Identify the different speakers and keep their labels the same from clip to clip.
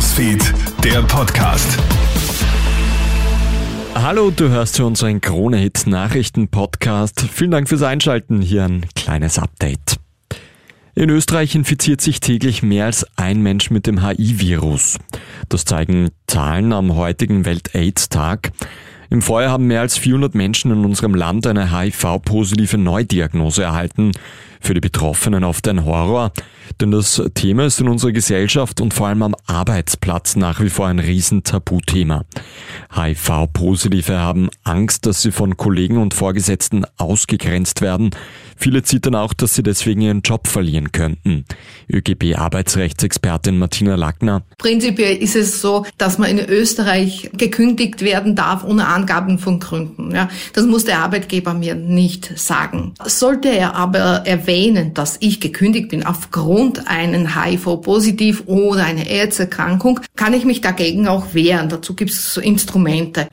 Speaker 1: Newsfeed, der Podcast.
Speaker 2: Hallo, du hörst zu unseren Krone-Hit Nachrichten-Podcast. Vielen Dank fürs Einschalten. Hier ein kleines Update. In Österreich infiziert sich täglich mehr als ein Mensch mit dem HIV-Virus. Das zeigen Zahlen am heutigen Welt-AIDS-Tag. Im Vorjahr haben mehr als 400 Menschen in unserem Land eine HIV-positive Neudiagnose erhalten. Für die Betroffenen oft ein Horror, denn das Thema ist in unserer Gesellschaft und vor allem am Arbeitsplatz nach wie vor ein Riesentabuthema. HIV-Positive haben Angst, dass sie von Kollegen und Vorgesetzten ausgegrenzt werden. Viele zittern auch, dass sie deswegen ihren Job verlieren könnten. ÖGB-Arbeitsrechtsexpertin Martina Lackner.
Speaker 3: Prinzipiell ist es so, dass man in Österreich gekündigt werden darf ohne Angaben von Gründen. Ja, das muss der Arbeitgeber mir nicht sagen. Sollte er aber erwähnen, dass ich gekündigt bin aufgrund einen HIV-positiv oder eine AIDS-Erkrankung, kann ich mich dagegen auch wehren. Dazu gibt es Instrumente.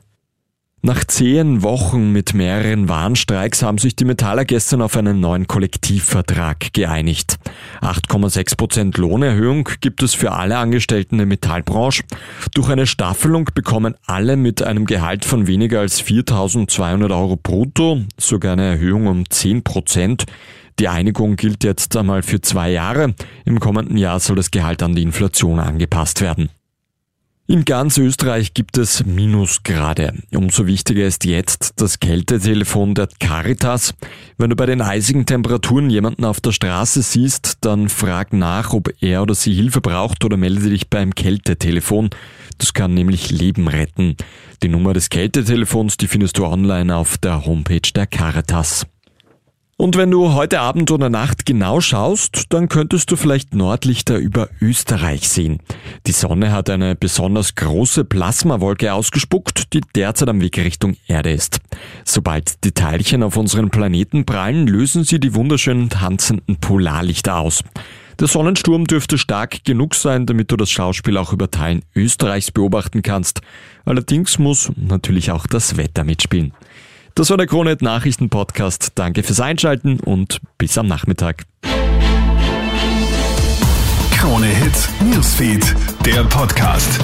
Speaker 2: Nach zehn Wochen mit mehreren Warnstreiks haben sich die Metaller gestern auf einen neuen Kollektivvertrag geeinigt. 8,6 Prozent Lohnerhöhung gibt es für alle Angestellten der Metallbranche. Durch eine Staffelung bekommen alle mit einem Gehalt von weniger als 4.200 Euro brutto sogar eine Erhöhung um 10 Prozent. Die Einigung gilt jetzt einmal für zwei Jahre. Im kommenden Jahr soll das Gehalt an die Inflation angepasst werden. In ganz Österreich gibt es Minusgrade. Umso wichtiger ist jetzt das Kältetelefon der Caritas. Wenn du bei den eisigen Temperaturen jemanden auf der Straße siehst, dann frag nach, ob er oder sie Hilfe braucht oder melde dich beim Kältetelefon. Das kann nämlich Leben retten. Die Nummer des Kältetelefons, die findest du online auf der Homepage der Caritas. Und wenn du heute Abend oder Nacht genau schaust, dann könntest du vielleicht Nordlichter über Österreich sehen. Die Sonne hat eine besonders große Plasmawolke ausgespuckt, die derzeit am Weg Richtung Erde ist. Sobald die Teilchen auf unseren Planeten prallen, lösen sie die wunderschönen tanzenden Polarlichter aus. Der Sonnensturm dürfte stark genug sein, damit du das Schauspiel auch über Teilen Österreichs beobachten kannst. Allerdings muss natürlich auch das Wetter mitspielen. Das war der Kronet Nachrichten Podcast. Danke fürs Einschalten und bis am Nachmittag.
Speaker 1: Krone Hits, Newsfeed, der Podcast.